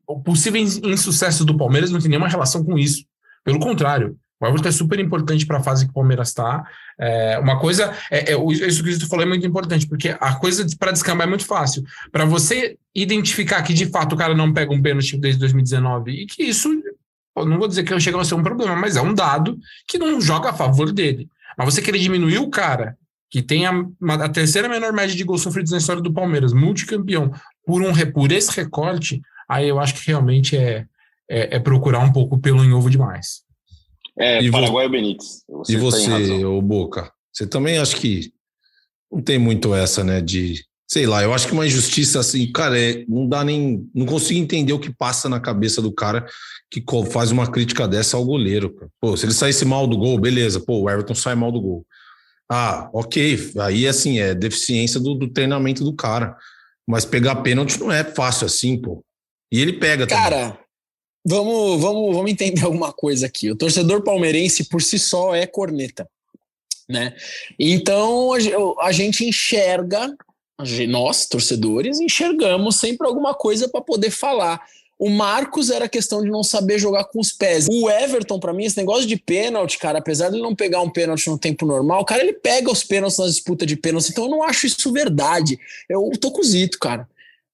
o possível insucesso do Palmeiras não tem nenhuma relação com isso. Pelo contrário, o Everton é super importante para a fase que o Palmeiras está. É, uma coisa, é, é, isso que você falou é muito importante, porque a coisa para descambar é muito fácil. Para você identificar que de fato o cara não pega um pênalti desde 2019 e que isso não vou dizer que chega a ser um problema, mas é um dado que não joga a favor dele. Mas você querer diminuir o cara que tem a, a terceira menor média de gols sofridos na história do Palmeiras, multicampeão, por, um, por esse recorte, aí eu acho que realmente é, é, é procurar um pouco pelo em ovo demais. É, e Paraguai vo... Benítez. Você e você, ô Boca, você também acha que não tem muito essa, né, de sei lá, eu acho que uma injustiça assim, cara, é, não dá nem. Não consigo entender o que passa na cabeça do cara que faz uma crítica dessa ao goleiro. Cara. Pô, se ele saísse mal do gol, beleza, pô, o Everton sai mal do gol. Ah, ok, aí assim, é deficiência do, do treinamento do cara. Mas pegar pênalti não é fácil assim, pô. E ele pega Cara, também. Vamos, vamos, vamos entender (laughs) alguma coisa aqui. O torcedor palmeirense por si só é corneta, né? Então a gente enxerga nós, torcedores, enxergamos sempre alguma coisa para poder falar. O Marcos era questão de não saber jogar com os pés. O Everton, para mim, esse negócio de pênalti, cara, apesar de ele não pegar um pênalti no tempo normal, o cara ele pega os pênaltis nas disputas de pênalti, então eu não acho isso verdade. Eu tô com Zito, cara.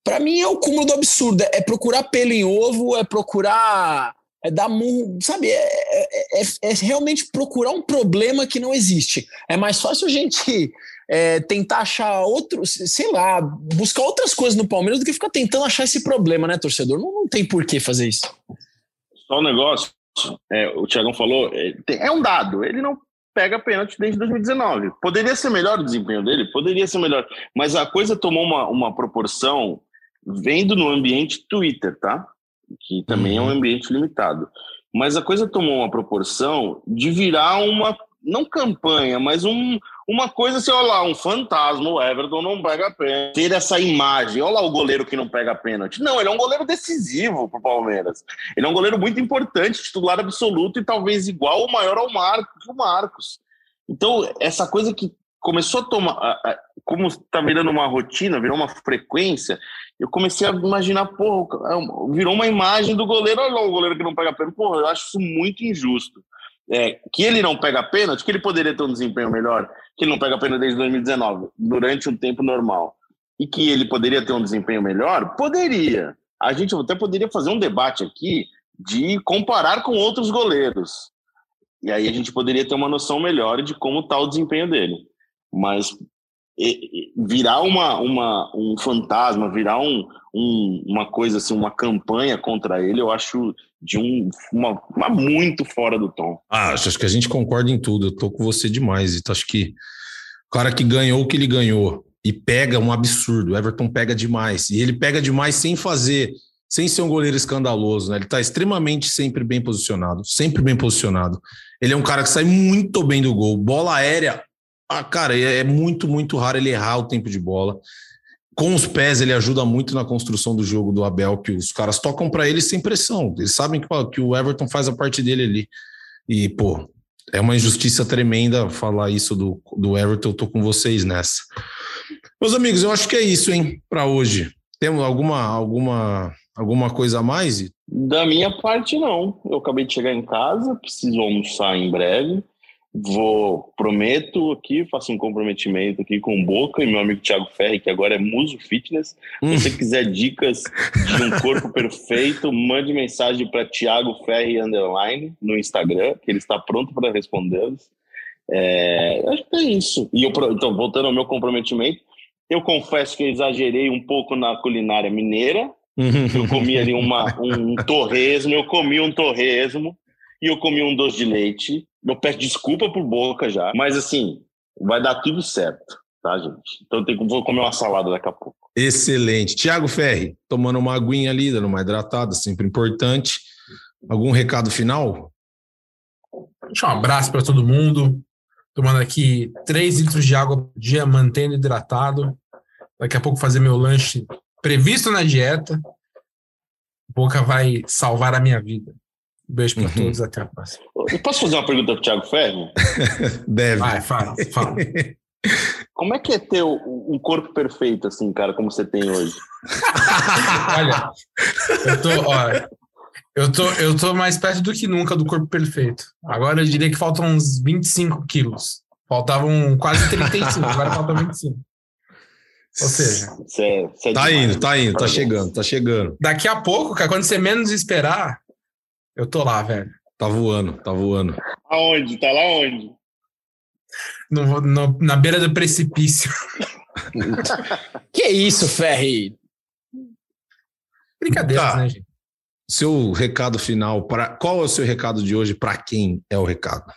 Para mim é o cúmulo do absurdo. É procurar pelo em ovo, é procurar. É dar murro, sabe? É, é, é, é realmente procurar um problema que não existe. É mais fácil a gente é, tentar achar outros, sei lá, buscar outras coisas no Palmeiras do que ficar tentando achar esse problema, né, torcedor? Não, não tem por que fazer isso. Só um negócio, é, o Thiagão falou, é, é um dado, ele não pega pênalti desde 2019. Poderia ser melhor o desempenho dele? Poderia ser melhor, mas a coisa tomou uma, uma proporção vendo no ambiente Twitter, tá? Que também uhum. é um uhum. ambiente limitado. Mas a coisa tomou uma proporção de virar uma, não campanha, mas um, uma coisa assim, olha lá, um fantasma, o Everton não pega pênalti. Ter essa imagem, olha lá o goleiro que não pega pênalti. Não, ele é um goleiro decisivo para o Palmeiras. Ele é um goleiro muito importante, titular absoluto e talvez igual ou maior ao Marcos, o Marcos. Então, essa coisa que começou a tomar, como está virando uma rotina, virou uma frequência, eu comecei a imaginar, porra, é virou uma imagem do goleiro, olha lá o goleiro que não pega pênalti. Porra, eu acho isso muito injusto. É, que ele não pega pênalti, que ele poderia ter um desempenho melhor, que ele não pega pênalti desde 2019, durante um tempo normal, e que ele poderia ter um desempenho melhor? Poderia. A gente até poderia fazer um debate aqui de comparar com outros goleiros. E aí a gente poderia ter uma noção melhor de como está o desempenho dele. Mas virar uma, uma, um fantasma, virar um, um, uma coisa assim, uma campanha contra ele, eu acho de um, uma, uma muito fora do tom. Ah, acho que a gente concorda em tudo. Eu tô com você demais. Então, acho que o cara que ganhou o que ele ganhou e pega um absurdo. O Everton pega demais. E ele pega demais sem fazer, sem ser um goleiro escandaloso. Né? Ele está extremamente sempre bem posicionado, sempre bem posicionado. Ele é um cara que sai muito bem do gol. Bola aérea, ah, cara, é, é muito, muito raro ele errar o tempo de bola. Com os pés, ele ajuda muito na construção do jogo do Abel, que os caras tocam para ele sem pressão. Eles sabem que, que o Everton faz a parte dele ali. E, pô, é uma injustiça tremenda falar isso do, do Everton. Eu tô com vocês nessa. Meus amigos, eu acho que é isso, hein, para hoje. Temos alguma, alguma, alguma coisa a mais? Da minha parte, não. Eu acabei de chegar em casa, preciso almoçar em breve. Vou, prometo aqui, faço um comprometimento aqui com o Boca e meu amigo Thiago Ferri, que agora é Muso Fitness. Se você quiser dicas de um corpo (laughs) perfeito, mande mensagem para Thiago Ferri Underline no Instagram, que ele está pronto para respondê-los. É, acho que é isso. E eu, então, voltando ao meu comprometimento, eu confesso que eu exagerei um pouco na culinária mineira. Eu comi ali uma, um (laughs) torresmo, eu comi um torresmo e eu comi um doce de leite. Eu peço desculpa por boca já, mas assim, vai dar tudo certo, tá, gente? Então eu vou comer uma salada daqui a pouco. Excelente. Tiago Ferri, tomando uma aguinha ali, dando uma hidratada, sempre importante. Algum recado final? Deixa um abraço para todo mundo. Tomando aqui 3 litros de água por dia, mantendo hidratado. Daqui a pouco fazer meu lanche previsto na dieta. Boca vai salvar a minha vida. Beijo para uhum. todos, até a próxima. Eu posso fazer uma pergunta para o Thiago Ferro? (laughs) Deve. Vai, fala, fala. (laughs) Como é que é ter um corpo perfeito, assim, cara, como você tem hoje? (laughs) Olha, eu tô, ó, eu tô, eu tô mais perto do que nunca do corpo perfeito. Agora eu diria que faltam uns 25 quilos. Faltavam quase 35, agora faltam 25. Ou seja, cê, cê é tá demais, indo, tá indo, tá chegando, tá chegando. Daqui a pouco, cara, quando você menos esperar, eu tô lá, velho. Tá voando, tá voando. Aonde? Tá lá onde? No, no, na beira do precipício. (laughs) que isso, Ferri? Brincadeira, tá. né, gente? Seu recado final, para qual é o seu recado de hoje? Para quem é o recado?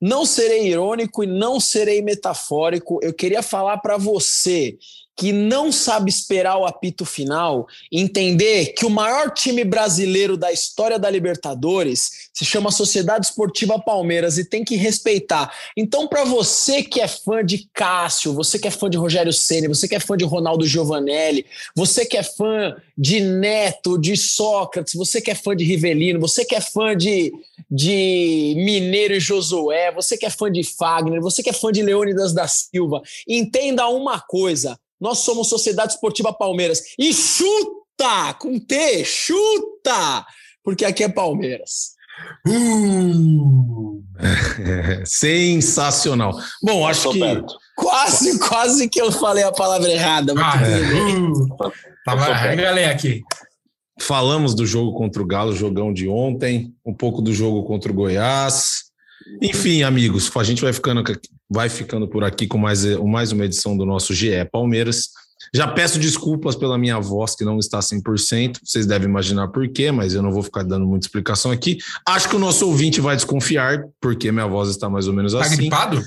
Não serei irônico e não serei metafórico. Eu queria falar para você que não sabe esperar o apito final, entender que o maior time brasileiro da história da Libertadores se chama Sociedade Esportiva Palmeiras e tem que respeitar. Então, para você que é fã de Cássio, você que é fã de Rogério Ceni, você que é fã de Ronaldo Giovanelli, você que é fã de Neto, de Sócrates, você que é fã de Rivelino, você que é fã de, de Mineiro e Josué, você que é fã de Fagner, você que é fã de Leônidas da Silva, entenda uma coisa nós somos Sociedade Esportiva Palmeiras. E chuta! Com T, chuta! Porque aqui é Palmeiras. Uh, (laughs) sensacional. Bom, acho que. Perto. Quase, quase que eu falei a palavra errada. Ah, é. uh, tava galera aqui. Falamos do jogo contra o Galo, jogão de ontem, um pouco do jogo contra o Goiás. Enfim, amigos, a gente vai ficando, vai ficando por aqui com mais, mais uma edição do nosso GE Palmeiras. Já peço desculpas pela minha voz, que não está 100%. Vocês devem imaginar por quê, mas eu não vou ficar dando muita explicação aqui. Acho que o nosso ouvinte vai desconfiar, porque minha voz está mais ou menos tá assim. Tá gripado?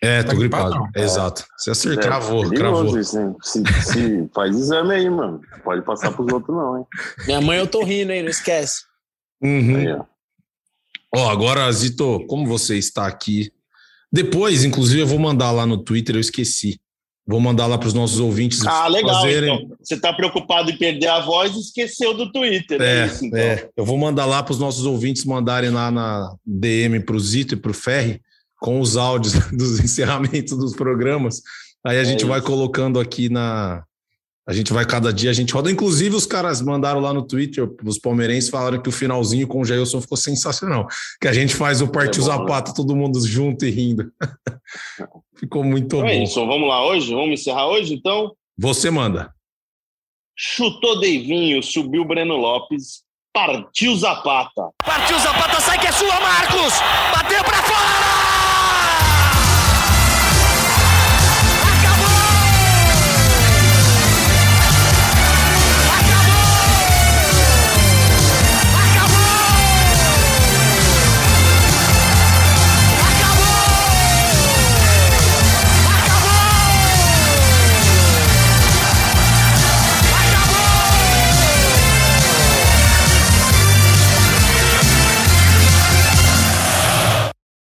É, tô tá gripado. gripado Exato. Você acertou, é, cravou, cravou. se, se, (laughs) faz exame aí, mano. Pode passar para os outros, não, hein? Minha mãe eu tô rindo, hein? Não esquece. Uhum. Aí, ó. Ó, agora, Zito, como você está aqui? Depois, inclusive, eu vou mandar lá no Twitter, eu esqueci. Vou mandar lá para os nossos ouvintes. Ah, legal. Fazerem... Então. Você está preocupado em perder a voz e esqueceu do Twitter. É, é, isso, então. é. Eu vou mandar lá para os nossos ouvintes mandarem lá na DM para o Zito e para o Ferri com os áudios (laughs) dos encerramentos dos programas. Aí a é gente isso. vai colocando aqui na, a gente vai cada dia, a gente roda. Inclusive, os caras mandaram lá no Twitter, os palmeirenses falaram que o finalzinho com o Jailson ficou sensacional. Que a gente faz o Partiu é Zapata, todo mundo junto e rindo. (laughs) ficou muito então bom. É isso, vamos lá hoje? Vamos encerrar hoje, então? Você manda. Chutou Deivinho, subiu Breno Lopes, partiu Zapata. Partiu Zapata, sai que é sua, Marcos! Bateu para fora!